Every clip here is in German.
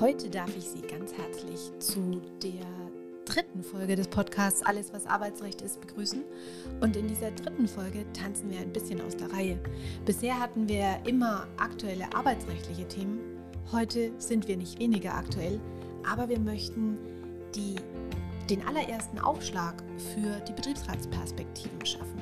Heute darf ich Sie ganz herzlich zu der dritten Folge des Podcasts Alles, was Arbeitsrecht ist, begrüßen. Und in dieser dritten Folge tanzen wir ein bisschen aus der Reihe. Bisher hatten wir immer aktuelle arbeitsrechtliche Themen. Heute sind wir nicht weniger aktuell, aber wir möchten die, den allerersten Aufschlag für die Betriebsratsperspektiven schaffen.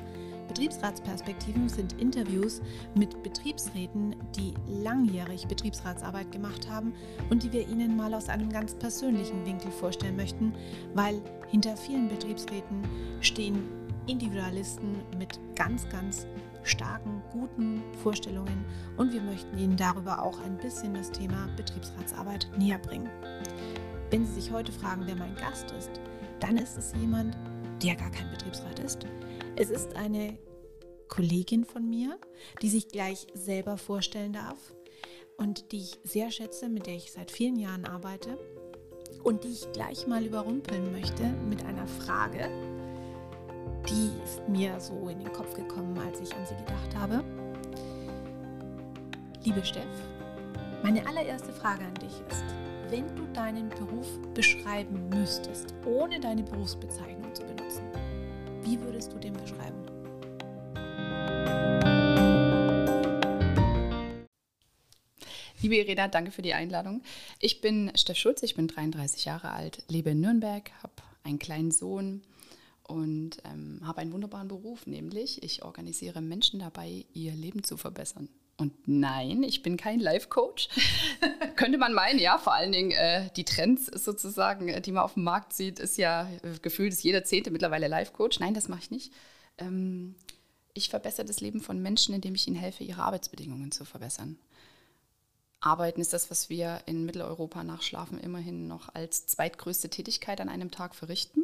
Betriebsratsperspektiven sind Interviews mit Betriebsräten, die langjährig Betriebsratsarbeit gemacht haben und die wir Ihnen mal aus einem ganz persönlichen Winkel vorstellen möchten, weil hinter vielen Betriebsräten stehen Individualisten mit ganz, ganz starken, guten Vorstellungen und wir möchten Ihnen darüber auch ein bisschen das Thema Betriebsratsarbeit näher bringen. Wenn Sie sich heute fragen, wer mein Gast ist, dann ist es jemand, der gar kein Betriebsrat ist, es ist eine Kollegin von mir, die sich gleich selber vorstellen darf und die ich sehr schätze, mit der ich seit vielen Jahren arbeite und die ich gleich mal überrumpeln möchte mit einer Frage, die ist mir so in den Kopf gekommen, als ich an sie gedacht habe. Liebe Steff, meine allererste Frage an dich ist, wenn du deinen Beruf beschreiben müsstest, ohne deine Berufsbezeichnung zu benutzen, wie würdest du den beschreiben? Liebe Irena, danke für die Einladung. Ich bin Steff Schulze, ich bin 33 Jahre alt, lebe in Nürnberg, habe einen kleinen Sohn und ähm, habe einen wunderbaren Beruf, nämlich ich organisiere Menschen dabei, ihr Leben zu verbessern. Und nein, ich bin kein Life-Coach. Könnte man meinen, ja, vor allen Dingen äh, die Trends sozusagen, äh, die man auf dem Markt sieht, ist ja äh, gefühlt, ist jeder Zehnte mittlerweile Life-Coach. Nein, das mache ich nicht. Ähm, ich verbessere das Leben von Menschen, indem ich ihnen helfe, ihre Arbeitsbedingungen zu verbessern. Arbeiten ist das, was wir in Mitteleuropa nach Schlafen immerhin noch als zweitgrößte Tätigkeit an einem Tag verrichten.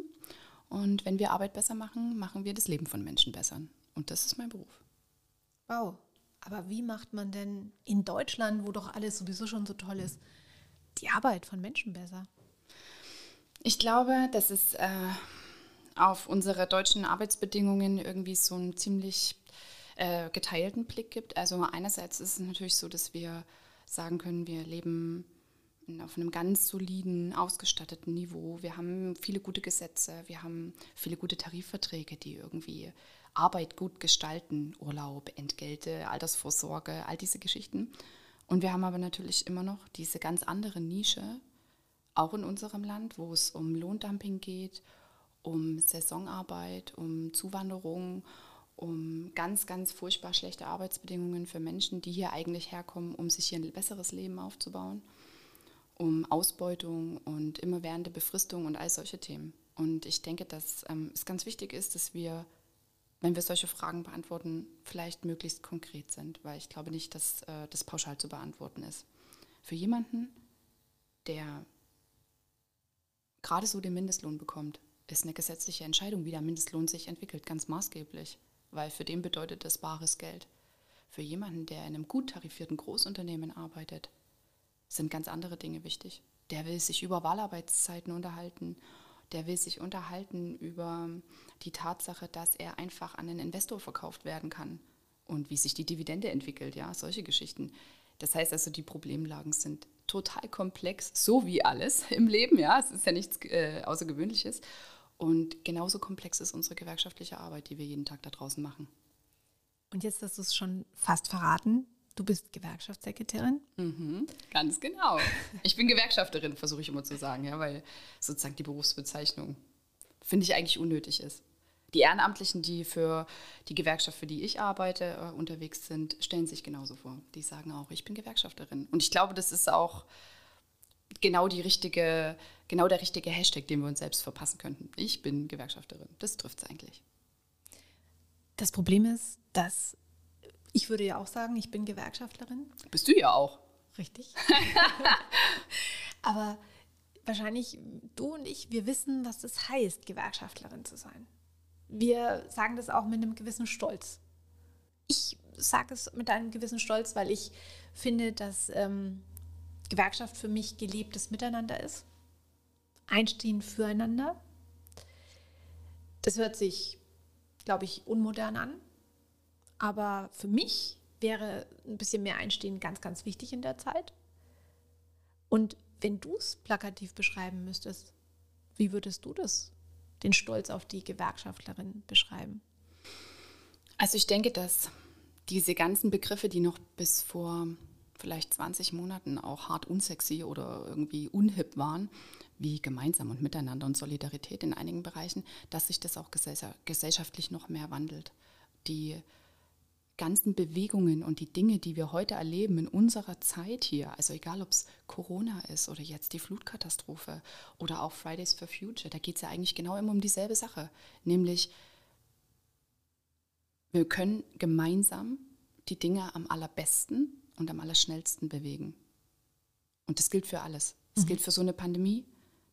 Und wenn wir Arbeit besser machen, machen wir das Leben von Menschen besser. Und das ist mein Beruf. Wow, aber wie macht man denn in Deutschland, wo doch alles sowieso schon so toll ist, die Arbeit von Menschen besser? Ich glaube, dass es äh, auf unsere deutschen Arbeitsbedingungen irgendwie so einen ziemlich äh, geteilten Blick gibt. Also einerseits ist es natürlich so, dass wir sagen können, wir leben auf einem ganz soliden, ausgestatteten Niveau. Wir haben viele gute Gesetze, wir haben viele gute Tarifverträge, die irgendwie Arbeit gut gestalten, Urlaub, Entgelte, Altersvorsorge, all diese Geschichten. Und wir haben aber natürlich immer noch diese ganz andere Nische, auch in unserem Land, wo es um Lohndumping geht, um Saisonarbeit, um Zuwanderung, um ganz, ganz furchtbar schlechte Arbeitsbedingungen für Menschen, die hier eigentlich herkommen, um sich hier ein besseres Leben aufzubauen, um Ausbeutung und immerwährende Befristung und all solche Themen. Und ich denke, dass ähm, es ganz wichtig ist, dass wir wenn wir solche Fragen beantworten, vielleicht möglichst konkret sind, weil ich glaube nicht, dass äh, das pauschal zu beantworten ist. Für jemanden, der gerade so den Mindestlohn bekommt, ist eine gesetzliche Entscheidung, wie der Mindestlohn sich entwickelt, ganz maßgeblich, weil für den bedeutet das bares Geld. Für jemanden, der in einem gut tarifierten Großunternehmen arbeitet, sind ganz andere Dinge wichtig. Der will sich über Wahlarbeitszeiten unterhalten der will sich unterhalten über die Tatsache, dass er einfach an einen Investor verkauft werden kann und wie sich die Dividende entwickelt, ja, solche Geschichten. Das heißt also, die Problemlagen sind total komplex, so wie alles im Leben, ja, es ist ja nichts äh, Außergewöhnliches. Und genauso komplex ist unsere gewerkschaftliche Arbeit, die wir jeden Tag da draußen machen. Und jetzt hast du es schon fast verraten. Du bist Gewerkschaftssekretärin? Mhm, ganz genau. Ich bin Gewerkschafterin, versuche ich immer zu sagen, ja, weil sozusagen die Berufsbezeichnung finde ich eigentlich unnötig ist. Die Ehrenamtlichen, die für die Gewerkschaft, für die ich arbeite, äh, unterwegs sind, stellen sich genauso vor. Die sagen auch, ich bin Gewerkschafterin. Und ich glaube, das ist auch genau die richtige, genau der richtige Hashtag, den wir uns selbst verpassen könnten. Ich bin Gewerkschafterin. Das trifft es eigentlich. Das Problem ist, dass ich würde ja auch sagen, ich bin Gewerkschaftlerin. Bist du ja auch. Richtig. Aber wahrscheinlich du und ich, wir wissen, was das heißt, Gewerkschaftlerin zu sein. Wir sagen das auch mit einem gewissen Stolz. Ich sage es mit einem gewissen Stolz, weil ich finde, dass ähm, Gewerkschaft für mich gelebtes Miteinander ist. Einstehen füreinander. Das hört sich, glaube ich, unmodern an. Aber für mich wäre ein bisschen mehr Einstehen ganz, ganz wichtig in der Zeit. Und wenn du es plakativ beschreiben müsstest, wie würdest du das, den Stolz auf die Gewerkschaftlerin beschreiben? Also ich denke, dass diese ganzen Begriffe, die noch bis vor vielleicht 20 Monaten auch hart unsexy oder irgendwie unhip waren, wie gemeinsam und miteinander und Solidarität in einigen Bereichen, dass sich das auch gesellschaftlich noch mehr wandelt. Die ganzen Bewegungen und die Dinge, die wir heute erleben in unserer Zeit hier, also egal ob es Corona ist oder jetzt die Flutkatastrophe oder auch Fridays for Future, da geht es ja eigentlich genau immer um dieselbe Sache, nämlich wir können gemeinsam die Dinge am allerbesten und am allerschnellsten bewegen. Und das gilt für alles. Das mhm. gilt für so eine Pandemie,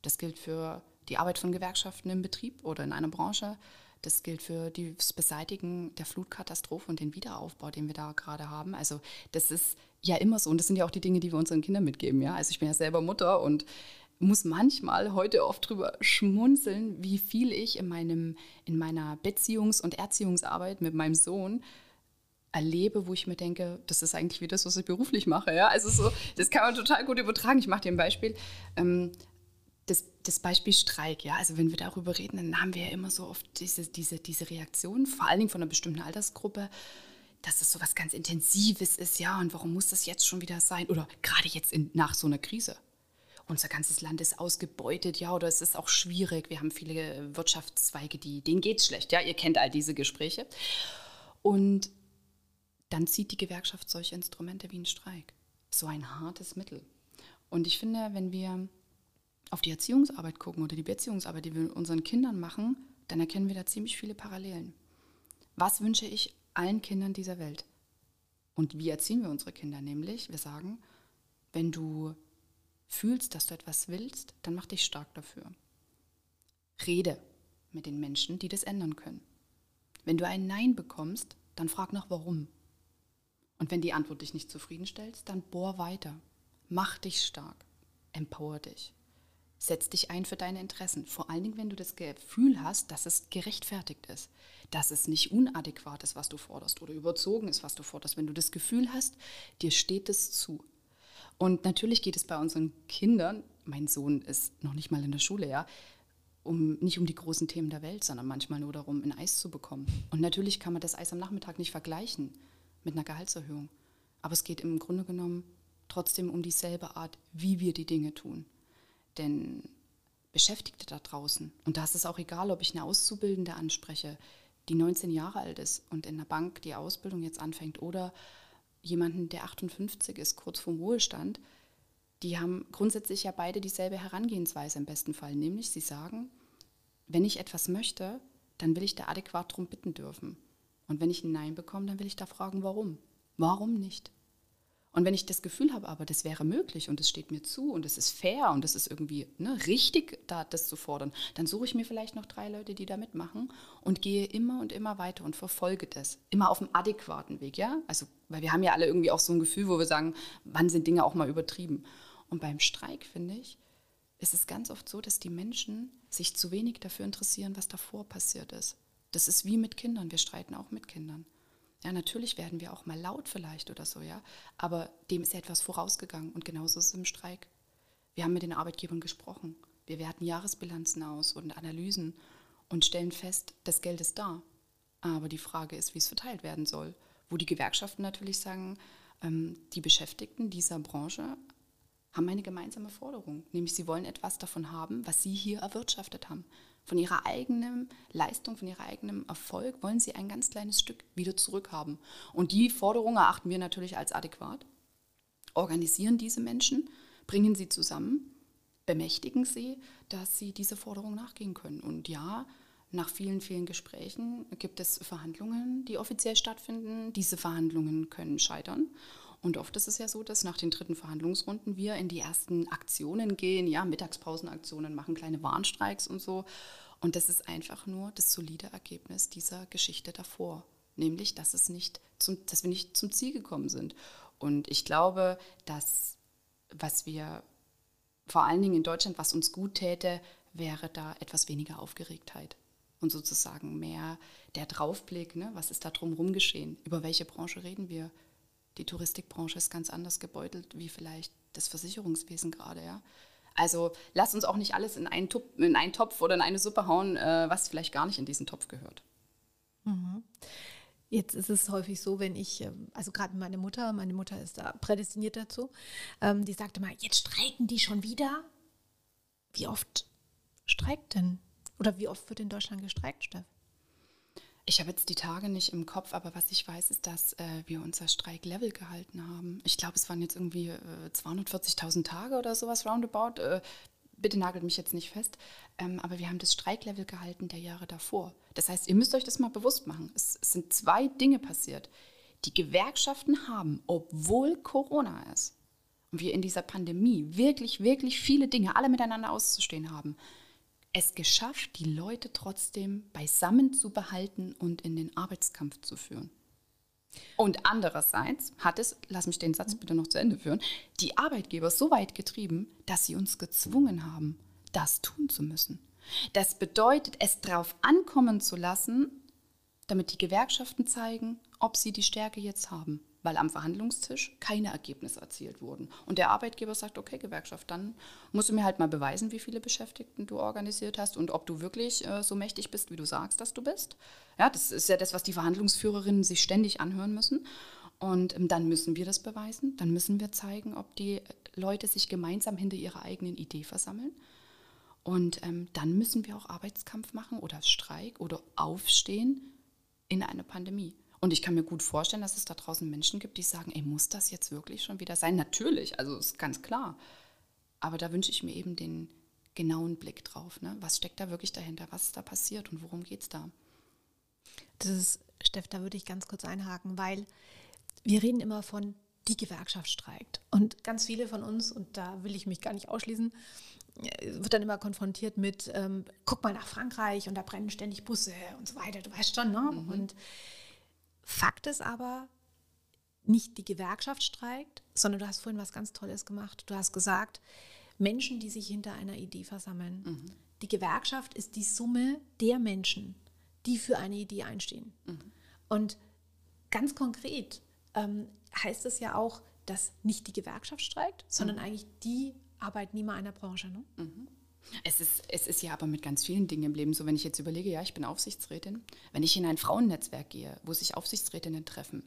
das gilt für die Arbeit von Gewerkschaften im Betrieb oder in einer Branche, das gilt für das Beseitigen der Flutkatastrophe und den Wiederaufbau, den wir da gerade haben. Also das ist ja immer so und das sind ja auch die Dinge, die wir unseren Kindern mitgeben. Ja? Also ich bin ja selber Mutter und muss manchmal heute oft drüber schmunzeln, wie viel ich in, meinem, in meiner Beziehungs- und Erziehungsarbeit mit meinem Sohn erlebe, wo ich mir denke, das ist eigentlich wie das, was ich beruflich mache. Ja? Also so, das kann man total gut übertragen. Ich mache dir ein Beispiel. Ähm, das, das Beispiel Streik, ja, also wenn wir darüber reden, dann haben wir ja immer so oft diese, diese, diese Reaktion, vor allen Dingen von einer bestimmten Altersgruppe, dass es so was ganz Intensives ist, ja, und warum muss das jetzt schon wieder sein? Oder gerade jetzt in, nach so einer Krise. Unser ganzes Land ist ausgebeutet, ja, oder es ist auch schwierig. Wir haben viele Wirtschaftszweige, die, denen es schlecht, ja, ihr kennt all diese Gespräche. Und dann zieht die Gewerkschaft solche Instrumente wie ein Streik. So ein hartes Mittel. Und ich finde, wenn wir auf die Erziehungsarbeit gucken oder die Beziehungsarbeit, die wir mit unseren Kindern machen, dann erkennen wir da ziemlich viele Parallelen. Was wünsche ich allen Kindern dieser Welt? Und wie erziehen wir unsere Kinder? Nämlich, wir sagen, wenn du fühlst, dass du etwas willst, dann mach dich stark dafür. Rede mit den Menschen, die das ändern können. Wenn du ein Nein bekommst, dann frag nach warum. Und wenn die Antwort dich nicht zufriedenstellt, dann bohr weiter. Mach dich stark. Empower dich. Setz dich ein für deine Interessen. Vor allen Dingen, wenn du das Gefühl hast, dass es gerechtfertigt ist, dass es nicht unadäquat ist, was du forderst oder überzogen ist, was du forderst. Wenn du das Gefühl hast, dir steht es zu. Und natürlich geht es bei unseren Kindern, mein Sohn ist noch nicht mal in der Schule, ja, um, nicht um die großen Themen der Welt, sondern manchmal nur darum, ein Eis zu bekommen. Und natürlich kann man das Eis am Nachmittag nicht vergleichen mit einer Gehaltserhöhung. Aber es geht im Grunde genommen trotzdem um dieselbe Art, wie wir die Dinge tun. Denn Beschäftigte da draußen, und da ist es auch egal, ob ich eine Auszubildende anspreche, die 19 Jahre alt ist und in der Bank die Ausbildung jetzt anfängt, oder jemanden, der 58 ist, kurz vorm Ruhestand, die haben grundsätzlich ja beide dieselbe Herangehensweise im besten Fall, nämlich sie sagen, wenn ich etwas möchte, dann will ich da adäquat darum bitten dürfen. Und wenn ich ein Nein bekomme, dann will ich da fragen, warum. Warum nicht? Und wenn ich das Gefühl habe, aber das wäre möglich und es steht mir zu und es ist fair und es ist irgendwie ne, richtig, da das zu fordern, dann suche ich mir vielleicht noch drei Leute, die da mitmachen und gehe immer und immer weiter und verfolge das. Immer auf dem adäquaten Weg, ja? Also, weil wir haben ja alle irgendwie auch so ein Gefühl, wo wir sagen, wann sind Dinge auch mal übertrieben. Und beim Streik, finde ich, ist es ganz oft so, dass die Menschen sich zu wenig dafür interessieren, was davor passiert ist. Das ist wie mit Kindern. Wir streiten auch mit Kindern. Ja, natürlich werden wir auch mal laut vielleicht oder so, ja. Aber dem ist etwas vorausgegangen und genauso ist es im Streik. Wir haben mit den Arbeitgebern gesprochen. Wir werten Jahresbilanzen aus und Analysen und stellen fest, das Geld ist da. Aber die Frage ist, wie es verteilt werden soll. Wo die Gewerkschaften natürlich sagen, ähm, die Beschäftigten dieser Branche haben eine gemeinsame Forderung, nämlich sie wollen etwas davon haben, was sie hier erwirtschaftet haben. Von ihrer eigenen Leistung, von ihrem eigenen Erfolg wollen sie ein ganz kleines Stück wieder zurückhaben. Und die Forderung erachten wir natürlich als adäquat, organisieren diese Menschen, bringen sie zusammen, bemächtigen sie, dass sie diese Forderung nachgehen können. Und ja, nach vielen, vielen Gesprächen gibt es Verhandlungen, die offiziell stattfinden. Diese Verhandlungen können scheitern. Und oft ist es ja so, dass nach den dritten Verhandlungsrunden wir in die ersten Aktionen gehen, ja, Mittagspausenaktionen, machen kleine Warnstreiks und so. Und das ist einfach nur das solide Ergebnis dieser Geschichte davor, nämlich, dass, es nicht zum, dass wir nicht zum Ziel gekommen sind. Und ich glaube, dass was wir vor allen Dingen in Deutschland, was uns gut täte, wäre da etwas weniger Aufgeregtheit und sozusagen mehr der Draufblick, ne? was ist da drumherum geschehen, über welche Branche reden wir, Die Touristikbranche ist ganz anders gebeutelt wie vielleicht das Versicherungswesen gerade, ja. Also lass uns auch nicht alles in einen, Tup in einen Topf oder in eine Suppe hauen, äh, was vielleicht gar nicht in diesen Topf gehört. Mhm. Jetzt ist es häufig so, wenn ich, ähm, also gerade meine Mutter, meine Mutter ist da prädestiniert dazu, ähm, die sagte mal, jetzt streiken die schon wieder. Wie oft streikt denn? Oder wie oft wird in Deutschland gestreikt, Steff? Ich habe jetzt die Tage nicht im Kopf, aber was ich weiß, ist, dass äh, wir unser Streiklevel gehalten haben. Ich glaube, es waren jetzt irgendwie äh, 240.000 Tage oder sowas roundabout. Äh, bitte nagelt mich jetzt nicht fest. Ähm, aber wir haben das Streiklevel gehalten der Jahre davor. Das heißt, ihr müsst euch das mal bewusst machen. Es, es sind zwei Dinge passiert. Die Gewerkschaften haben, obwohl Corona ist und wir in dieser Pandemie wirklich, wirklich viele Dinge alle miteinander auszustehen haben, es geschafft, die Leute trotzdem beisammen zu behalten und in den Arbeitskampf zu führen. Und andererseits hat es, lass mich den Satz bitte noch zu Ende führen, die Arbeitgeber so weit getrieben, dass sie uns gezwungen haben, das tun zu müssen. Das bedeutet, es darauf ankommen zu lassen, damit die Gewerkschaften zeigen, ob sie die Stärke jetzt haben weil am Verhandlungstisch keine Ergebnisse erzielt wurden. Und der Arbeitgeber sagt, okay, Gewerkschaft, dann musst du mir halt mal beweisen, wie viele Beschäftigten du organisiert hast und ob du wirklich äh, so mächtig bist, wie du sagst, dass du bist. Ja, das ist ja das, was die Verhandlungsführerinnen sich ständig anhören müssen. Und ähm, dann müssen wir das beweisen. Dann müssen wir zeigen, ob die Leute sich gemeinsam hinter ihrer eigenen Idee versammeln. Und ähm, dann müssen wir auch Arbeitskampf machen oder Streik oder Aufstehen in einer Pandemie. Und ich kann mir gut vorstellen, dass es da draußen Menschen gibt, die sagen, ey, muss das jetzt wirklich schon wieder sein? Natürlich, also ist ganz klar. Aber da wünsche ich mir eben den genauen Blick drauf. Ne? Was steckt da wirklich dahinter? Was ist da passiert und worum geht es da? Das ist, Steff, da würde ich ganz kurz einhaken, weil wir reden immer von, die Gewerkschaft streikt. Und ganz viele von uns, und da will ich mich gar nicht ausschließen, wird dann immer konfrontiert mit, ähm, guck mal nach Frankreich und da brennen ständig Busse und so weiter, du weißt schon, ne? Mhm. Und Fakt ist aber, nicht die Gewerkschaft streikt, sondern du hast vorhin was ganz Tolles gemacht. Du hast gesagt, Menschen, die sich hinter einer Idee versammeln. Mhm. Die Gewerkschaft ist die Summe der Menschen, die für eine Idee einstehen. Mhm. Und ganz konkret ähm, heißt es ja auch, dass nicht die Gewerkschaft streikt, sondern mhm. eigentlich die Arbeitnehmer einer Branche. Ne? Es ist, es ist ja aber mit ganz vielen Dingen im Leben so, wenn ich jetzt überlege, ja, ich bin Aufsichtsrätin, wenn ich in ein Frauennetzwerk gehe, wo sich Aufsichtsrätinnen treffen,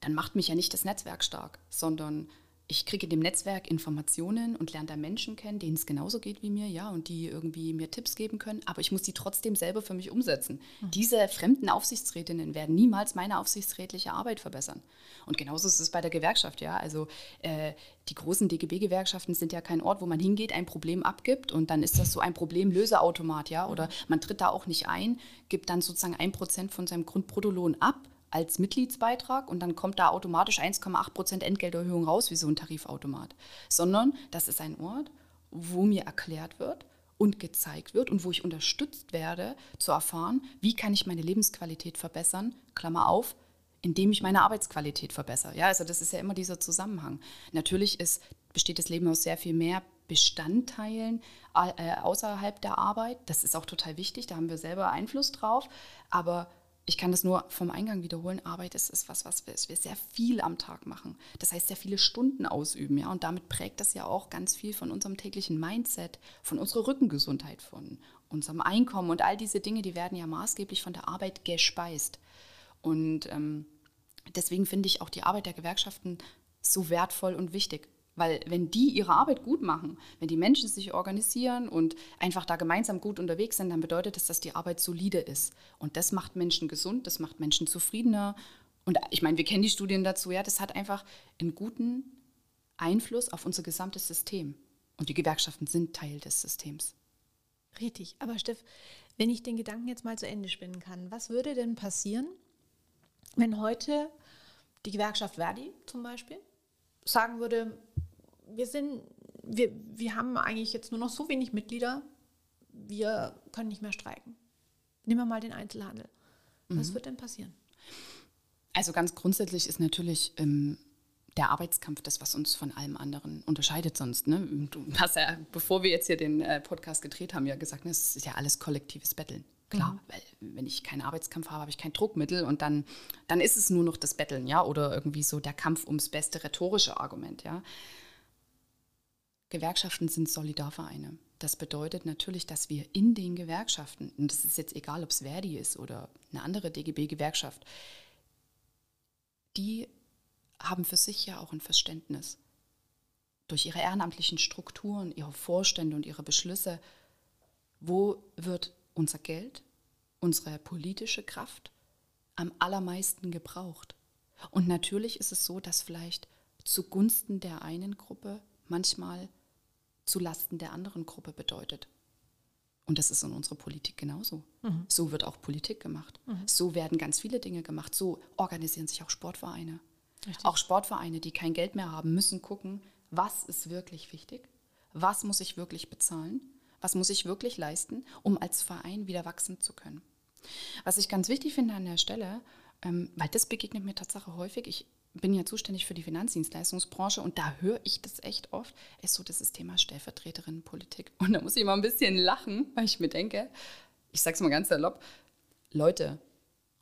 dann macht mich ja nicht das Netzwerk stark, sondern ich kriege in dem Netzwerk Informationen und lerne da Menschen kennen, denen es genauso geht wie mir, ja, und die irgendwie mir Tipps geben können, aber ich muss die trotzdem selber für mich umsetzen. Mhm. Diese fremden Aufsichtsrätinnen werden niemals meine aufsichtsrätliche Arbeit verbessern. Und genauso ist es bei der Gewerkschaft, ja. Also äh, die großen DGB-Gewerkschaften sind ja kein Ort, wo man hingeht, ein Problem abgibt und dann ist das so ein Problemlöseautomat, ja. Oder man tritt da auch nicht ein, gibt dann sozusagen ein Prozent von seinem Grundbruttolohn ab als Mitgliedsbeitrag und dann kommt da automatisch 1,8 Prozent Entgelterhöhung raus, wie so ein Tarifautomat. Sondern das ist ein Ort, wo mir erklärt wird und gezeigt wird und wo ich unterstützt werde, zu erfahren, wie kann ich meine Lebensqualität verbessern, Klammer auf, indem ich meine Arbeitsqualität verbessere. Ja, also das ist ja immer dieser Zusammenhang. Natürlich ist, besteht das Leben aus sehr viel mehr Bestandteilen äh, außerhalb der Arbeit. Das ist auch total wichtig, da haben wir selber Einfluss drauf. Aber ich kann das nur vom Eingang wiederholen, Arbeit ist, ist was, was wir, wir sehr viel am Tag machen. Das heißt, sehr viele Stunden ausüben, ja. Und damit prägt das ja auch ganz viel von unserem täglichen Mindset, von unserer Rückengesundheit, von unserem Einkommen und all diese Dinge, die werden ja maßgeblich von der Arbeit gespeist. Und ähm, deswegen finde ich auch die Arbeit der Gewerkschaften so wertvoll und wichtig. Weil wenn die ihre Arbeit gut machen, wenn die Menschen sich organisieren und einfach da gemeinsam gut unterwegs sind, dann bedeutet das, dass die Arbeit solide ist. Und das macht Menschen gesund, das macht Menschen zufriedener. Und ich meine, wir kennen die Studien dazu, ja, das hat einfach einen guten Einfluss auf unser gesamtes System. Und die Gewerkschaften sind Teil des Systems. Richtig. Aber Steff, wenn ich den Gedanken jetzt mal zu Ende spinnen kann, was würde denn passieren, wenn heute die Gewerkschaft Verdi zum Beispiel sagen würde, wir sind, wir, wir haben eigentlich jetzt nur noch so wenig Mitglieder, wir können nicht mehr streiken. Nehmen wir mal den Einzelhandel. Was mhm. wird denn passieren? Also ganz grundsätzlich ist natürlich ähm, der Arbeitskampf das, was uns von allem anderen unterscheidet sonst. Ne? Du hast ja, bevor wir jetzt hier den äh, Podcast gedreht haben, ja gesagt, ne, es ist ja alles kollektives Betteln. Klar, mhm. weil wenn ich keinen Arbeitskampf habe, habe ich kein Druckmittel und dann, dann ist es nur noch das Betteln, ja, oder irgendwie so der Kampf ums beste rhetorische Argument, ja. Gewerkschaften sind Solidarvereine. Das bedeutet natürlich, dass wir in den Gewerkschaften, und das ist jetzt egal, ob es Verdi ist oder eine andere DGB-Gewerkschaft, die haben für sich ja auch ein Verständnis. Durch ihre ehrenamtlichen Strukturen, ihre Vorstände und ihre Beschlüsse, wo wird unser Geld, unsere politische Kraft am allermeisten gebraucht. Und natürlich ist es so, dass vielleicht zugunsten der einen Gruppe manchmal zulasten der anderen Gruppe bedeutet. Und das ist in unserer Politik genauso. Mhm. So wird auch Politik gemacht. Mhm. So werden ganz viele Dinge gemacht. So organisieren sich auch Sportvereine. Richtig. Auch Sportvereine, die kein Geld mehr haben, müssen gucken, was ist wirklich wichtig, was muss ich wirklich bezahlen, was muss ich wirklich leisten, um als Verein wieder wachsen zu können. Was ich ganz wichtig finde an der Stelle, ähm, weil das begegnet mir tatsächlich häufig, ich bin ja zuständig für die Finanzdienstleistungsbranche und da höre ich das echt oft, ist so das Thema Stellvertreterinnenpolitik. Und da muss ich immer ein bisschen lachen, weil ich mir denke, ich sage es mal ganz salopp, Leute,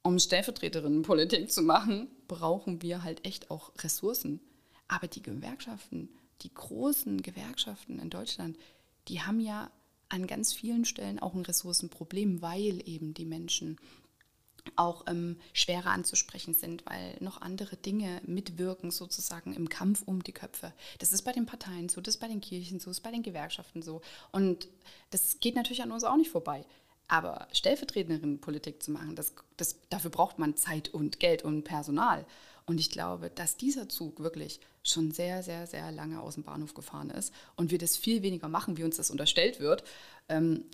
um Stellvertreterinnenpolitik zu machen, brauchen wir halt echt auch Ressourcen. Aber die Gewerkschaften, die großen Gewerkschaften in Deutschland, die haben ja an ganz vielen Stellen auch ein Ressourcenproblem, weil eben die Menschen auch ähm, schwerer anzusprechen sind, weil noch andere Dinge mitwirken sozusagen im Kampf um die Köpfe. Das ist bei den Parteien so, das ist bei den Kirchen so, das ist bei den Gewerkschaften so. Und das geht natürlich an uns auch nicht vorbei. Aber stellvertretende Politik zu machen, das, das, dafür braucht man Zeit und Geld und Personal. Und ich glaube, dass dieser Zug wirklich schon sehr, sehr, sehr lange aus dem Bahnhof gefahren ist und wir das viel weniger machen, wie uns das unterstellt wird, ähm,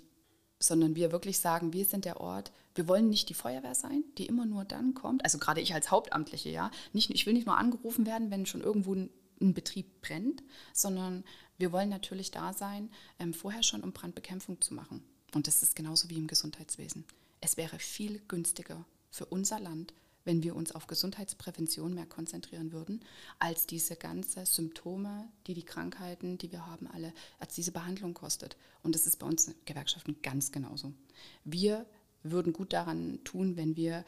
sondern wir wirklich sagen, wir sind der Ort, wir wollen nicht die Feuerwehr sein, die immer nur dann kommt, also gerade ich als Hauptamtliche, ja, nicht, ich will nicht nur angerufen werden, wenn schon irgendwo ein, ein Betrieb brennt, sondern wir wollen natürlich da sein, ähm, vorher schon um Brandbekämpfung zu machen. Und das ist genauso wie im Gesundheitswesen. Es wäre viel günstiger für unser Land, wenn wir uns auf Gesundheitsprävention mehr konzentrieren würden, als diese ganzen Symptome, die die Krankheiten, die wir haben, alle, als diese Behandlung kostet. Und das ist bei uns in Gewerkschaften ganz genauso. Wir würden gut daran tun, wenn wir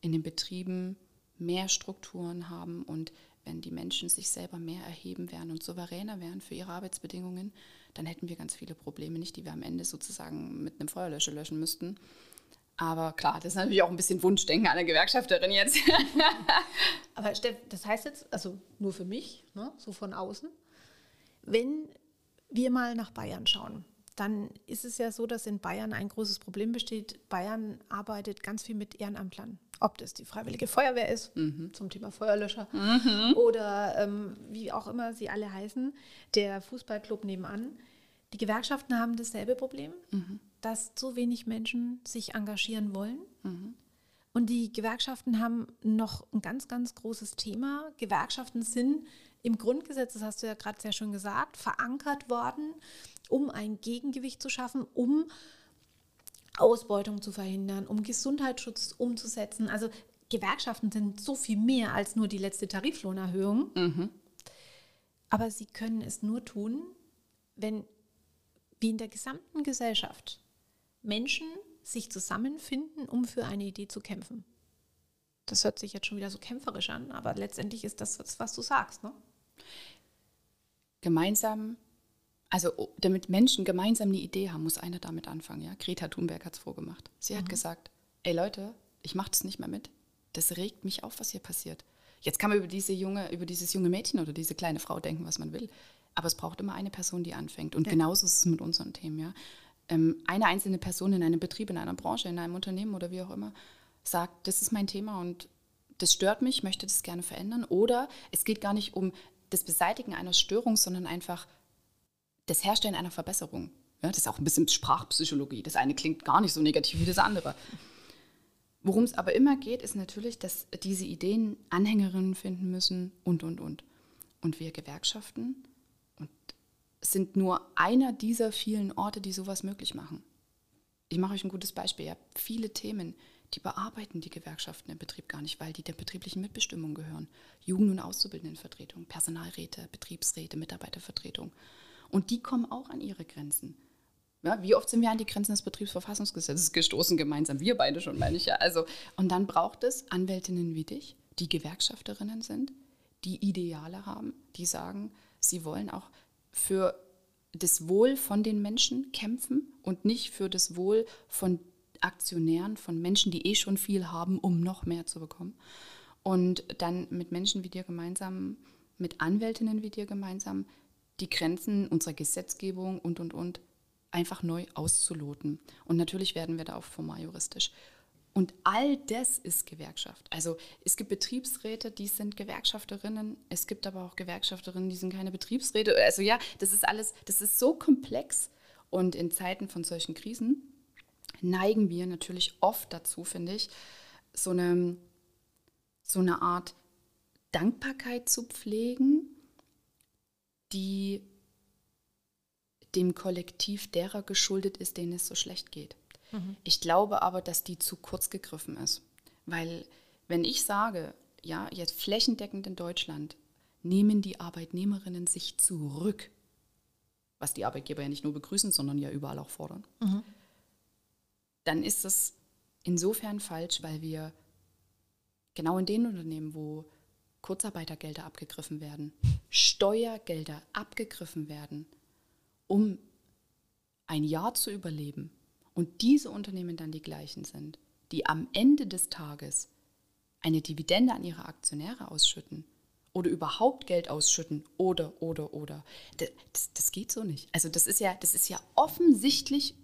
in den Betrieben mehr Strukturen haben und wenn die Menschen sich selber mehr erheben werden und souveräner wären für ihre Arbeitsbedingungen, dann hätten wir ganz viele Probleme nicht, die wir am Ende sozusagen mit einem Feuerlöscher löschen müssten, aber klar, das ist natürlich auch ein bisschen Wunschdenken einer Gewerkschafterin jetzt. Aber Steff, das heißt jetzt, also nur für mich, ne, so von außen, wenn wir mal nach Bayern schauen, dann ist es ja so, dass in Bayern ein großes Problem besteht. Bayern arbeitet ganz viel mit Ehrenamtlern. Ob das die Freiwillige Feuerwehr ist, mhm. zum Thema Feuerlöscher, mhm. oder ähm, wie auch immer sie alle heißen, der Fußballclub nebenan. Die Gewerkschaften haben dasselbe Problem. Mhm dass zu wenig Menschen sich engagieren wollen. Mhm. Und die Gewerkschaften haben noch ein ganz, ganz großes Thema. Gewerkschaften sind im Grundgesetz, das hast du ja gerade sehr schön gesagt, verankert worden, um ein Gegengewicht zu schaffen, um Ausbeutung zu verhindern, um Gesundheitsschutz umzusetzen. Also Gewerkschaften sind so viel mehr als nur die letzte Tariflohnerhöhung. Mhm. Aber sie können es nur tun, wenn wie in der gesamten Gesellschaft Menschen sich zusammenfinden, um für eine Idee zu kämpfen. Das hört sich jetzt schon wieder so kämpferisch an, aber letztendlich ist das, was du sagst. Ne? Gemeinsam, also damit Menschen gemeinsam eine Idee haben, muss einer damit anfangen. Ja? Greta Thunberg hat es vorgemacht. Sie mhm. hat gesagt, ey Leute, ich mache das nicht mehr mit. Das regt mich auf, was hier passiert. Jetzt kann man über, diese junge, über dieses junge Mädchen oder diese kleine Frau denken, was man will. Aber es braucht immer eine Person, die anfängt. Und ja. genauso ist es mit unseren Themen. Ja? Ähm, eine einzelne Person in einem Betrieb, in einer Branche, in einem Unternehmen oder wie auch immer sagt, das ist mein Thema und das stört mich, möchte das gerne verändern. Oder es geht gar nicht um das Beseitigen einer Störung, sondern einfach das Herstellen einer Verbesserung. Ja, das ist auch ein bisschen Sprachpsychologie. Das eine klingt gar nicht so negativ wie das andere. Worum es aber immer geht, ist natürlich, dass diese Ideen Anhängerinnen finden müssen und, und, und. Und wir Gewerkschaften sind nur einer dieser vielen Orte, die sowas möglich machen. Ich mache euch ein gutes Beispiel. Ihr habt viele Themen, die bearbeiten die Gewerkschaften im Betrieb gar nicht, weil die der betrieblichen Mitbestimmung gehören. Jugend- und Ja, wie oft sind wir an die Grenzen des Betriebsverfassungsgesetzes gestoßen, gemeinsam, wir beide schon, meine ich ja. Also, und dann braucht es Anwältinnen wie dich, die Gewerkschafterinnen sind, die Ideale haben, die sagen, sie wollen auch für das Wohl von den Menschen kämpfen und nicht für das Wohl von Aktionären, von Menschen, die eh schon viel haben, um noch mehr zu bekommen. Und dann mit Menschen wie dir gemeinsam, mit Anwältinnen wie dir gemeinsam, die Grenzen unserer Gesetzgebung und, und, und einfach neu auszuloten. Und natürlich werden wir da auch formal juristisch. Und all das ist Gewerkschaft. Also es gibt Betriebsräte, die sind Gewerkschafterinnen. Es gibt aber auch Gewerkschafterinnen, die sind keine Betriebsräte. Also ja, das ist alles, das ist so komplex. Und in Zeiten von solchen Krisen neigen wir natürlich oft dazu, finde ich, so eine, so eine Art Dankbarkeit zu pflegen, die dem Kollektiv derer geschuldet ist, denen es so schlecht geht. Mhm. Ich glaube aber, dass die zu kurz gegriffen ist. Weil wenn ich sage, ja, jetzt flächendeckend in Deutschland nehmen die Arbeitnehmerinnen sich zurück, was die Arbeitgeber ja nicht nur begrüßen, sondern ja überall auch fordern, mhm. dann ist das insofern falsch, weil wir genau in den Unternehmen, wo Kurzarbeitergelder abgegriffen werden, Steuergelder abgegriffen werden, um ein Jahr zu überleben, und diese Unternehmen dann die gleichen sind, die am Ende des Tages eine Dividende an ihre Aktionäre ausschütten oder überhaupt Geld ausschütten oder, oder, oder. Das, das geht so nicht. Also das ist ja, das ist ja offensichtlich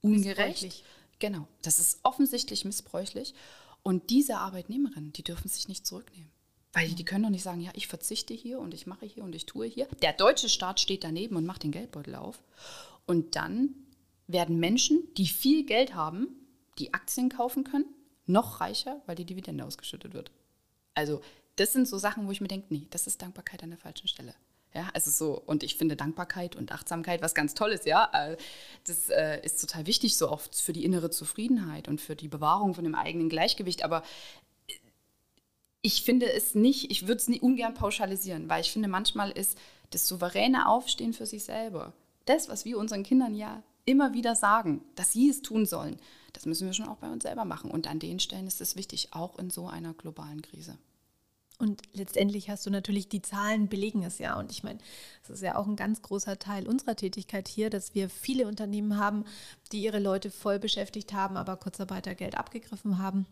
ungerecht. Genau, das ist offensichtlich missbräuchlich. Und diese Arbeitnehmerinnen, die dürfen sich nicht zurücknehmen. Weil die können doch nicht sagen, ja, ich verzichte hier und ich mache hier und ich tue hier. Der deutsche Staat steht daneben und macht den Geldbeutel auf. Und dann werden Menschen, die viel Geld haben, die Aktien kaufen können, noch reicher, weil die Dividende ausgeschüttet wird. Also das sind so Sachen, wo ich mir denke, nee, das ist Dankbarkeit an der falschen Stelle. Ja, also so, und ich finde Dankbarkeit und Achtsamkeit was ganz Tolles, ja. Äh, das äh, ist total wichtig, so oft für die innere Zufriedenheit und für die Bewahrung von dem eigenen Gleichgewicht. Aber ich finde es nicht, ich würde es nie ungern pauschalisieren, weil ich finde, manchmal ist das souveräne Aufstehen für sich selber, das, was wir unseren Kindern ja immer wieder sagen, dass sie es tun sollen, das müssen wir schon auch bei uns selber machen. Und an den Stellen ist es wichtig, auch in so einer globalen Krise. Und letztendlich hast du natürlich die Zahlen belegen es ja. Und ich meine, es ist ja auch ein ganz großer Teil unserer Tätigkeit hier, dass wir viele Unternehmen haben, die ihre Leute voll beschäftigt haben, aber Kurzarbeitergeld abgegriffen haben.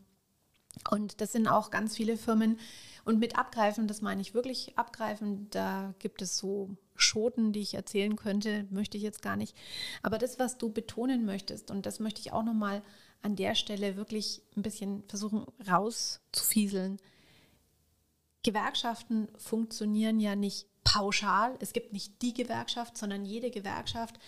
Und das sind auch ganz viele Firmen. Und mit abgreifen, das meine ich wirklich abgreifen, da gibt es so Schoten, die ich erzählen könnte, möchte ich jetzt gar nicht. Aber das, was du betonen möchtest, und das möchte ich auch nochmal an der Stelle wirklich ein bisschen versuchen rauszufieseln. Gewerkschaften funktionieren ja nicht pauschal. Es gibt nicht die Gewerkschaft, sondern jede Gewerkschaft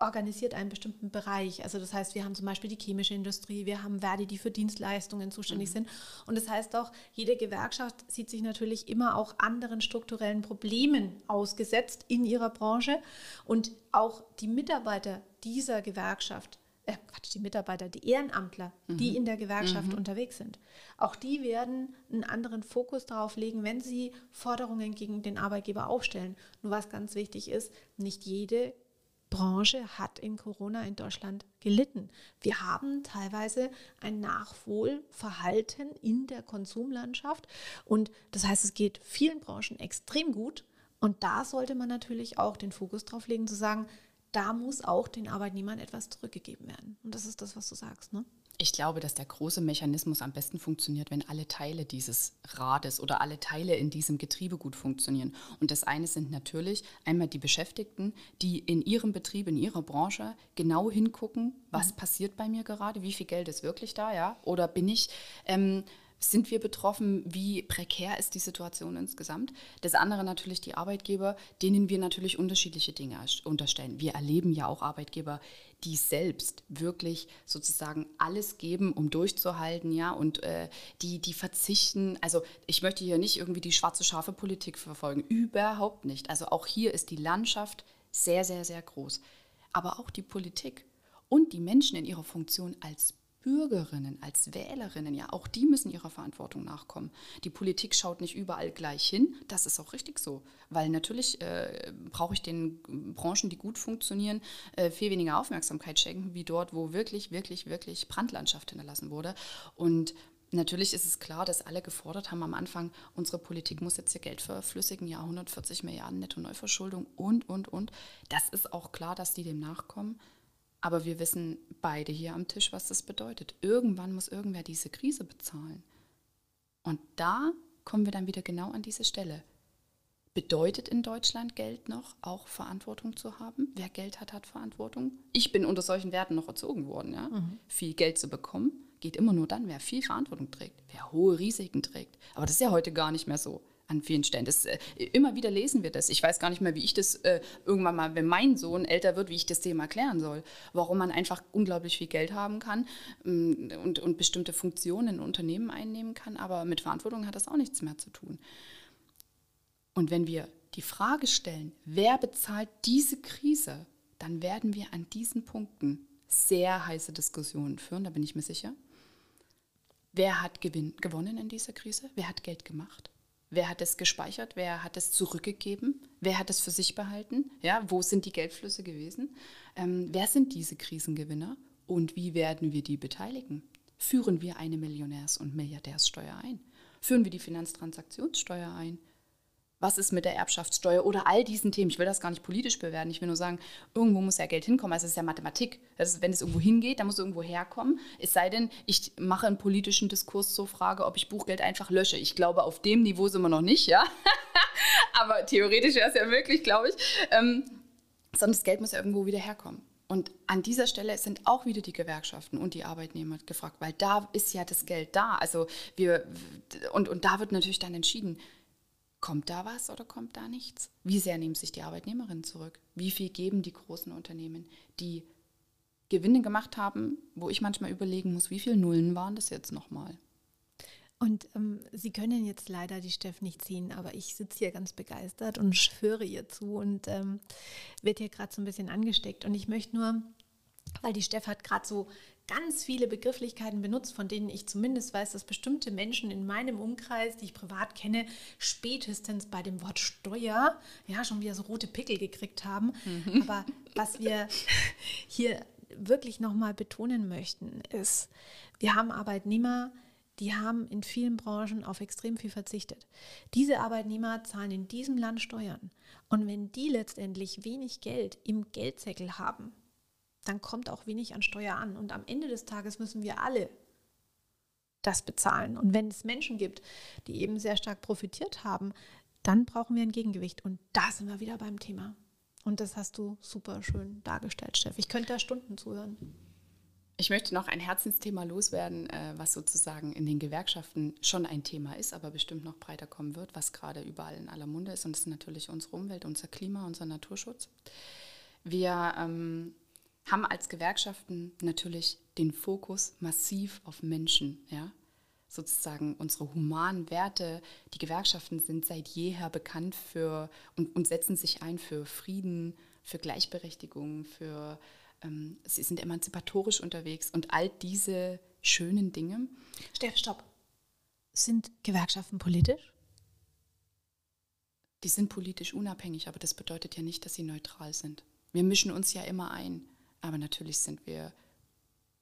organisiert einen bestimmten Bereich. Also das heißt, wir haben zum Beispiel die chemische Industrie, wir haben Verdi, die für Dienstleistungen zuständig mhm. sind. Und das heißt auch, jede Gewerkschaft sieht sich natürlich immer auch anderen strukturellen Problemen ausgesetzt in ihrer Branche. Und auch die Mitarbeiter dieser Gewerkschaft, äh, Quatsch, die Mitarbeiter, die Ehrenamtler, mhm. die in der Gewerkschaft mhm. unterwegs sind, auch die werden einen anderen Fokus darauf legen, wenn sie Forderungen gegen den Arbeitgeber aufstellen. Nur was ganz wichtig ist, nicht jede Branche hat in Corona in Deutschland gelitten. Wir haben teilweise ein Nachholverhalten in der Konsumlandschaft und das heißt, es geht vielen Branchen extrem gut und da sollte man natürlich auch den Fokus drauf legen, zu sagen, da muss auch den Arbeitnehmern etwas zurückgegeben werden. Und das ist das, was du sagst, ne? Ich glaube, dass der große Mechanismus am besten funktioniert, wenn alle Teile dieses Rades oder alle Teile in diesem Getriebe gut funktionieren. Und das eine sind natürlich einmal die Beschäftigten, die in ihrem Betrieb, in ihrer Branche genau hingucken, was mhm. passiert bei mir gerade, wie viel Geld ist wirklich da, ja? Oder bin ich ähm, sind wir betroffen? Wie prekär ist die Situation insgesamt? Das andere natürlich die Arbeitgeber, denen wir natürlich unterschiedliche Dinge unterstellen. Wir erleben ja auch Arbeitgeber, die selbst wirklich sozusagen alles geben, um durchzuhalten, ja, und äh, die, die verzichten. Also ich möchte hier nicht irgendwie die schwarze scharfe Politik verfolgen, überhaupt nicht. Also auch hier ist die Landschaft sehr, sehr, sehr groß. Aber auch die Politik und die Menschen in ihrer Funktion als Bürgerinnen, als Wählerinnen, ja, auch die müssen ihrer Verantwortung nachkommen. Die Politik schaut nicht überall gleich hin. Das ist auch richtig so. Weil natürlich äh, brauche ich den Branchen, die gut funktionieren, äh, viel weniger Aufmerksamkeit schenken, wie dort, wo wirklich, wirklich, wirklich Brandlandschaft hinterlassen wurde. Und Natürlich ist es klar, dass alle gefordert haben am Anfang, unsere Politik muss jetzt ihr Geld verflüssigen, ja 140 Milliarden Netto-Neuverschuldung und, und, und. Das ist auch klar, dass die dem nachkommen. Aber wir wissen beide hier am Tisch, was das bedeutet. Irgendwann muss irgendwer diese Krise bezahlen. Und da kommen wir dann wieder genau an diese Stelle. Bedeutet in Deutschland Geld noch auch Verantwortung zu haben? Wer Geld hat, hat Verantwortung. Ich bin unter solchen Werten noch erzogen worden. Ja? Mhm. Viel Geld zu bekommen geht immer nur dann, wer viel Verantwortung trägt, wer hohe Risiken trägt. Aber das ist ja heute gar nicht mehr so an vielen Stellen. Das, äh, immer wieder lesen wir das. Ich weiß gar nicht mehr, wie ich das äh, irgendwann mal, wenn mein Sohn älter wird, wie ich das Thema erklären soll. Warum man einfach unglaublich viel Geld haben kann ähm, und, und bestimmte Funktionen in Unternehmen einnehmen kann, aber mit Verantwortung hat das auch nichts mehr zu tun. Und wenn wir die Frage stellen, wer bezahlt diese Krise, dann werden wir an diesen Punkten sehr heiße Diskussionen führen, da bin ich mir sicher. Wer hat gewinn, gewonnen in dieser Krise? Wer hat Geld gemacht? Wer hat es gespeichert? Wer hat es zurückgegeben? Wer hat es für sich behalten? Ja, wo sind die Geldflüsse gewesen? Ähm, wer sind diese Krisengewinner und wie werden wir die beteiligen? Führen wir eine Millionärs- und Milliardärssteuer ein? Führen wir die Finanztransaktionssteuer ein? Was ist mit der Erbschaftssteuer oder all diesen Themen. Ich will das gar nicht politisch bewerten. Ich will nur sagen, irgendwo muss ja Geld hinkommen. Also es ist ja Mathematik. Ist, wenn es irgendwo hingeht, dann muss es irgendwo herkommen. Es sei denn, ich mache einen politischen Diskurs zur Frage, ob ich Buchgeld einfach lösche. Ich glaube, auf dem Niveau sind wir noch nicht, ja. Aber theoretisch wäre es ja möglich, glaube ich. Ähm, sondern das Geld muss ja irgendwo wieder herkommen. Und an dieser Stelle sind auch wieder die Gewerkschaften und die Arbeitnehmer gefragt, weil da ist ja das Geld da. Also wir, und, und da wird natürlich dann entschieden, Kommt da was oder kommt da nichts? Wie sehr nehmen sich die Arbeitnehmerinnen zurück? Wie viel geben die großen Unternehmen, die Gewinne gemacht haben, wo ich manchmal überlegen muss, wie viele Nullen waren das jetzt nochmal? Und ähm, Sie können jetzt leider die Steff nicht ziehen, aber ich sitze hier ganz begeistert und höre ihr zu und ähm, wird hier gerade so ein bisschen angesteckt. Und ich möchte nur, weil die Steff hat gerade so ganz viele Begrifflichkeiten benutzt, von denen ich zumindest weiß, dass bestimmte Menschen in meinem Umkreis, die ich privat kenne, spätestens bei dem Wort Steuer ja schon wieder so rote Pickel gekriegt haben. Mhm. Aber was wir hier wirklich nochmal betonen möchten, ist, wir haben Arbeitnehmer, die haben in vielen Branchen auf extrem viel verzichtet. Diese Arbeitnehmer zahlen in diesem Land Steuern. Und wenn die letztendlich wenig Geld im Geldsäckel haben, dann kommt auch wenig an Steuer an. Und am Ende des Tages müssen wir alle das bezahlen. Und wenn es Menschen gibt, die eben sehr stark profitiert haben, dann brauchen wir ein Gegengewicht. Und da sind wir wieder beim Thema. Und das hast du super schön dargestellt, Steff. Ich könnte da Stunden zuhören. Ich möchte noch ein Herzensthema loswerden, äh, was sozusagen in den Gewerkschaften schon ein Thema ist, aber bestimmt noch breiter kommen wird, was gerade überall in aller Munde ist. Und das ist natürlich unsere Umwelt, unser Klima, unser Naturschutz. Wir ähm, haben als Gewerkschaften natürlich den Fokus massiv auf Menschen, ja. Sozusagen unsere humanen Werte. Die Gewerkschaften sind seit jeher bekannt für und, und setzen sich ein für Frieden, für Gleichberechtigung, für ähm, sie sind emanzipatorisch unterwegs und all diese schönen Dinge. Steff, stopp. Sind Gewerkschaften politisch? Die sind politisch unabhängig, aber das bedeutet ja nicht, dass sie neutral sind. Wir mischen uns ja immer ein. Aber natürlich sind wir,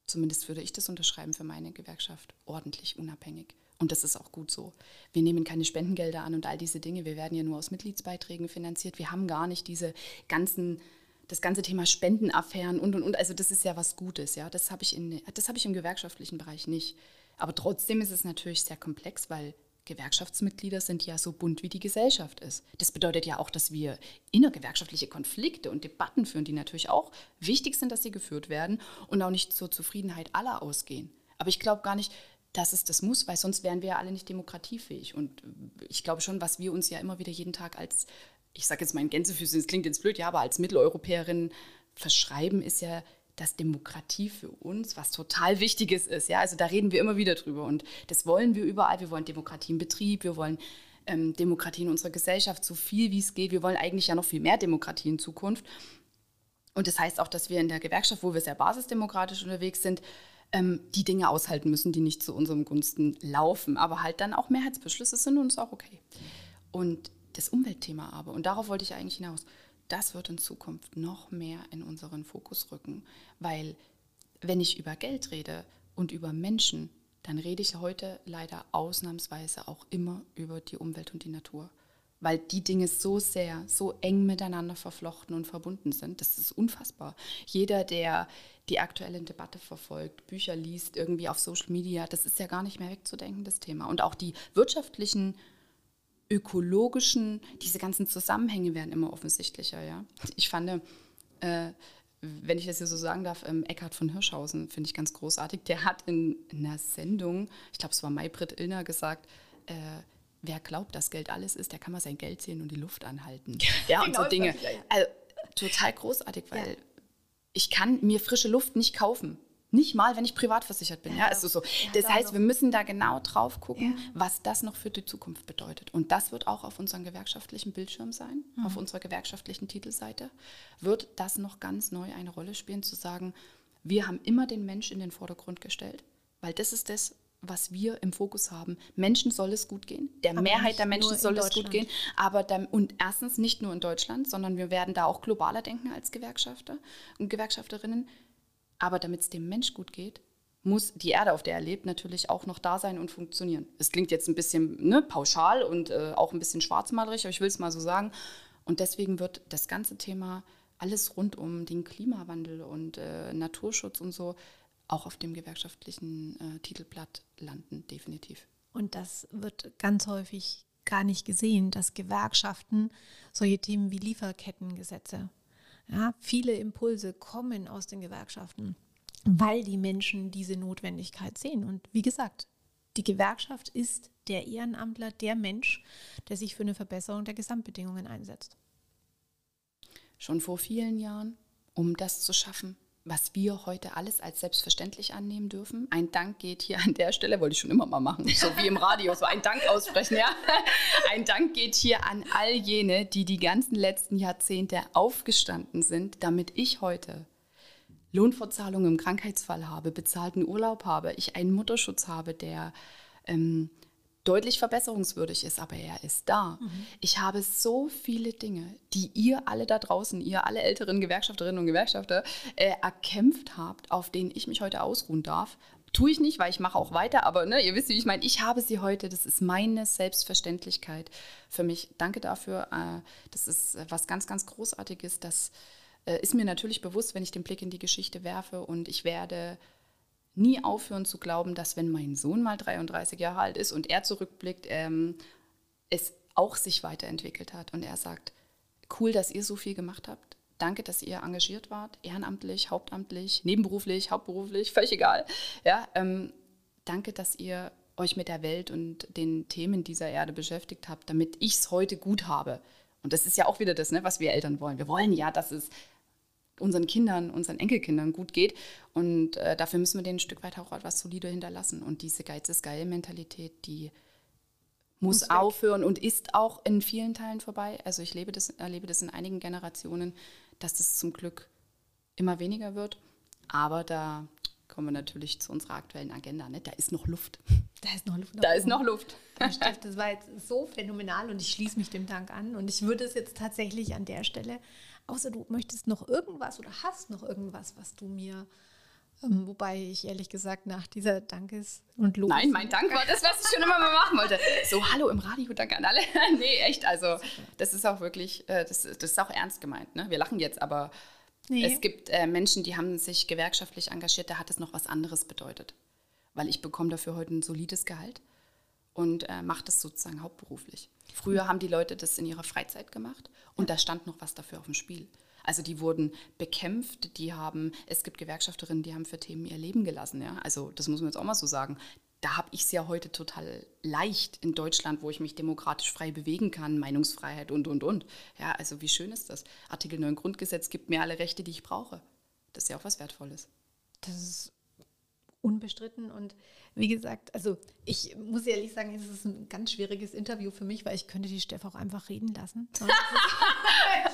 zumindest würde ich das unterschreiben für meine Gewerkschaft, ordentlich unabhängig. Und das ist auch gut so. Wir nehmen keine Spendengelder an und all diese Dinge. Wir werden ja nur aus Mitgliedsbeiträgen finanziert. Wir haben gar nicht diese ganzen, das ganze Thema Spendenaffären und und und. Also das ist ja was Gutes, ja. Das habe ich, in, das hab ich im gewerkschaftlichen Bereich nicht. Aber trotzdem ist es natürlich sehr komplex, weil Gewerkschaftsmitglieder sind ja so bunt, wie die Gesellschaft ist. Das bedeutet ja auch, dass wir innergewerkschaftliche Konflikte und Debatten führen, die natürlich auch wichtig sind, dass sie geführt werden und auch nicht zur Zufriedenheit aller ausgehen. Aber ich glaube gar nicht, dass es das muss, weil sonst wären wir ja alle nicht demokratiefähig. Und ich glaube schon, was wir uns ja immer wieder jeden Tag als, ich sage jetzt mal in Gänsefüßchen, das klingt jetzt blöd, ja, aber als Mitteleuropäerin verschreiben, ist ja dass Demokratie für uns was total Wichtiges ist. Ja? Also da reden wir immer wieder drüber und das wollen wir überall. Wir wollen Demokratie im Betrieb, wir wollen ähm, Demokratie in unserer Gesellschaft so viel wie es geht. Wir wollen eigentlich ja noch viel mehr Demokratie in Zukunft. Und das heißt auch, dass wir in der Gewerkschaft, wo wir sehr basisdemokratisch unterwegs sind, ähm, die Dinge aushalten müssen, die nicht zu unserem Gunsten laufen, aber halt dann auch Mehrheitsbeschlüsse sind und ist auch okay. Und das Umweltthema aber, und darauf wollte ich eigentlich hinaus, das wird in Zukunft noch mehr in unseren Fokus rücken, weil wenn ich über Geld rede und über Menschen, dann rede ich heute leider ausnahmsweise auch immer über die Umwelt und die Natur weil die Dinge so sehr, so eng miteinander verflochten und verbunden sind. Das ist unfassbar. Jeder, der die aktuelle Debatte verfolgt, Bücher liest, irgendwie auf Social Media, das ist ja gar nicht mehr wegzudenken, das Thema. Und auch die wirtschaftlichen, ökologischen, diese ganzen Zusammenhänge werden immer offensichtlicher. Ja? Ich fand, äh, wenn ich das hier so sagen darf, ähm, Eckhard von Hirschhausen finde ich ganz großartig. Der hat in, in einer Sendung, ich glaube, es war Maybrit Illner, gesagt, äh, wer glaubt, dass Geld alles ist, der kann mal sein Geld sehen und die Luft anhalten. Ja, und so genau, Dinge. Also, total großartig, weil ja. ich kann mir frische Luft nicht kaufen. Nicht mal, wenn ich privat versichert bin. Ja, ja ist so. das heißt, wir müssen da genau drauf gucken, ja. was das noch für die Zukunft bedeutet. Und das wird auch auf unserem gewerkschaftlichen Bildschirm sein, mhm. auf unserer gewerkschaftlichen Titelseite, wird das noch ganz neu eine Rolle spielen, zu sagen, wir haben immer den Mensch in den Vordergrund gestellt, weil das ist das, was wir im Fokus haben. Menschen soll es gut gehen. Der aber Mehrheit der Menschen soll es gut gehen. Aber dann, und erstens nicht nur in Deutschland, sondern wir werden da auch globaler denken als Gewerkschafter und Gewerkschafterinnen. Aber damit es dem Mensch gut geht, muss die Erde, auf der er lebt, natürlich auch noch da sein und funktionieren. Es klingt jetzt ein bisschen ne, pauschal und äh, auch ein bisschen schwarzmalerig, aber ich will es mal so sagen. Und deswegen wird das ganze Thema alles rund um den Klimawandel und äh, Naturschutz und so auch auf dem gewerkschaftlichen äh, Titelblatt landen, definitiv. Und das wird ganz häufig gar nicht gesehen, dass Gewerkschaften solche Themen wie Lieferkettengesetze, ja, viele Impulse kommen aus den Gewerkschaften, weil die Menschen diese Notwendigkeit sehen. Und wie gesagt, die Gewerkschaft ist der Ehrenamtler, der Mensch, der sich für eine Verbesserung der Gesamtbedingungen einsetzt. Schon vor vielen Jahren, um das zu schaffen, was wir heute alles als selbstverständlich annehmen dürfen. Ein Dank geht hier an der Stelle, wollte ich schon immer mal machen, so wie im Radio, so ein Dank aussprechen, ja. Ein Dank geht hier an all jene, die die ganzen letzten Jahrzehnte aufgestanden sind, damit ich heute Lohnfortzahlung im Krankheitsfall habe, bezahlten Urlaub habe, ich einen Mutterschutz habe, der ähm, deutlich verbesserungswürdig ist, aber er ist da. Mhm. Ich habe so viele Dinge, die ihr alle da draußen, ihr alle älteren Gewerkschafterinnen und Gewerkschafter, äh, erkämpft habt, auf denen ich mich heute ausruhen darf. Tue ich nicht, weil ich mache auch weiter, aber ne, ihr wisst, wie ich meine, ich habe sie heute, das ist meine Selbstverständlichkeit für mich. Danke dafür. Äh, das ist was ganz, ganz Großartiges. Das äh, ist mir natürlich bewusst, wenn ich den Blick in die Geschichte werfe und ich werde nie aufhören zu glauben, dass wenn mein Sohn mal 33 Jahre alt ist und er zurückblickt, ähm, es auch sich weiterentwickelt hat. Und er sagt, cool, dass ihr so viel gemacht habt. Danke, dass ihr engagiert wart, ehrenamtlich, hauptamtlich, nebenberuflich, hauptberuflich, völlig egal. Ja, ähm, danke, dass ihr euch mit der Welt und den Themen dieser Erde beschäftigt habt, damit ich es heute gut habe. Und das ist ja auch wieder das, ne, was wir Eltern wollen. Wir wollen ja, dass es unseren Kindern, unseren Enkelkindern gut geht. Und äh, dafür müssen wir denen ein Stück weit auch etwas solide hinterlassen. Und diese Geiz ist geil Mentalität, die muss, muss aufhören und ist auch in vielen Teilen vorbei. Also ich lebe das, erlebe das in einigen Generationen, dass das zum Glück immer weniger wird. Aber da kommen wir natürlich zu unserer aktuellen Agenda. Ne? Da ist noch Luft. Da ist noch Luft. Da ist noch Luft. Das war jetzt so phänomenal und ich schließe mich dem Dank an. Und ich würde es jetzt tatsächlich an der Stelle außer du möchtest noch irgendwas oder hast noch irgendwas, was du mir, wobei ich ehrlich gesagt nach dieser Dankes- und Lobes... Nein, mein Dank war das, was ich schon immer mal machen wollte. So, hallo im Radio, danke an alle. nee, echt, also das ist auch wirklich, äh, das, das ist auch ernst gemeint. Ne? Wir lachen jetzt, aber nee. es gibt äh, Menschen, die haben sich gewerkschaftlich engagiert, da hat es noch was anderes bedeutet. Weil ich bekomme dafür heute ein solides Gehalt und äh, mache das sozusagen hauptberuflich. Früher haben die Leute das in ihrer Freizeit gemacht und da stand noch was dafür auf dem Spiel. Also die wurden bekämpft, die haben, es gibt Gewerkschafterinnen, die haben für Themen ihr Leben gelassen. Ja? Also das muss man jetzt auch mal so sagen. Da habe ich es ja heute total leicht in Deutschland, wo ich mich demokratisch frei bewegen kann, Meinungsfreiheit und, und, und. Ja, also wie schön ist das? Artikel 9 Grundgesetz gibt mir alle Rechte, die ich brauche. Das ist ja auch was Wertvolles. Das ist unbestritten. Und wie gesagt, also ich muss ehrlich sagen, es ist ein ganz schwieriges Interview für mich, weil ich könnte die Steff auch einfach reden lassen.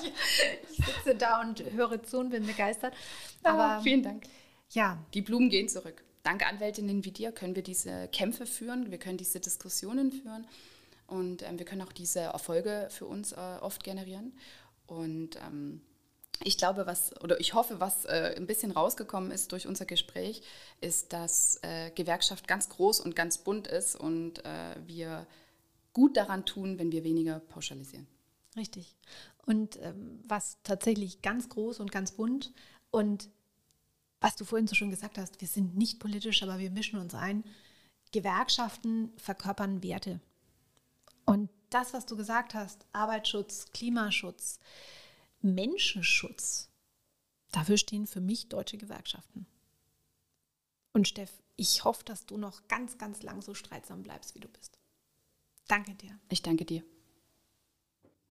ich, ich, sitze da und höre zu und bin begeistert. Aber oh, vielen Dank. Ja. Die Blumen gehen zurück. dank Anwältinnen wie dir können wir diese Kämpfe führen, wir können diese Diskussionen führen und ähm, wir können auch diese Erfolge für uns äh, oft generieren. Und ähm, ich glaube, was, oder ich hoffe, was äh, ein bisschen rausgekommen ist durch unser Gespräch, ist, dass äh, Gewerkschaft ganz groß und ganz bunt ist und äh, wir gut daran tun, wenn wir weniger pauschalisieren. Richtig. Und ähm, was tatsächlich ganz groß und ganz bunt und was du vorhin so schön gesagt hast, wir sind nicht politisch, aber wir mischen uns ein. Gewerkschaften verkörpern Werte. Und das, was du gesagt hast, Arbeitsschutz, Klimaschutz, Menschenschutz, dafür stehen für mich deutsche Gewerkschaften. Und Steff, ich hoffe, dass du noch ganz, ganz lang so streitsam bleibst, wie du bist. Danke dir. Ich danke dir.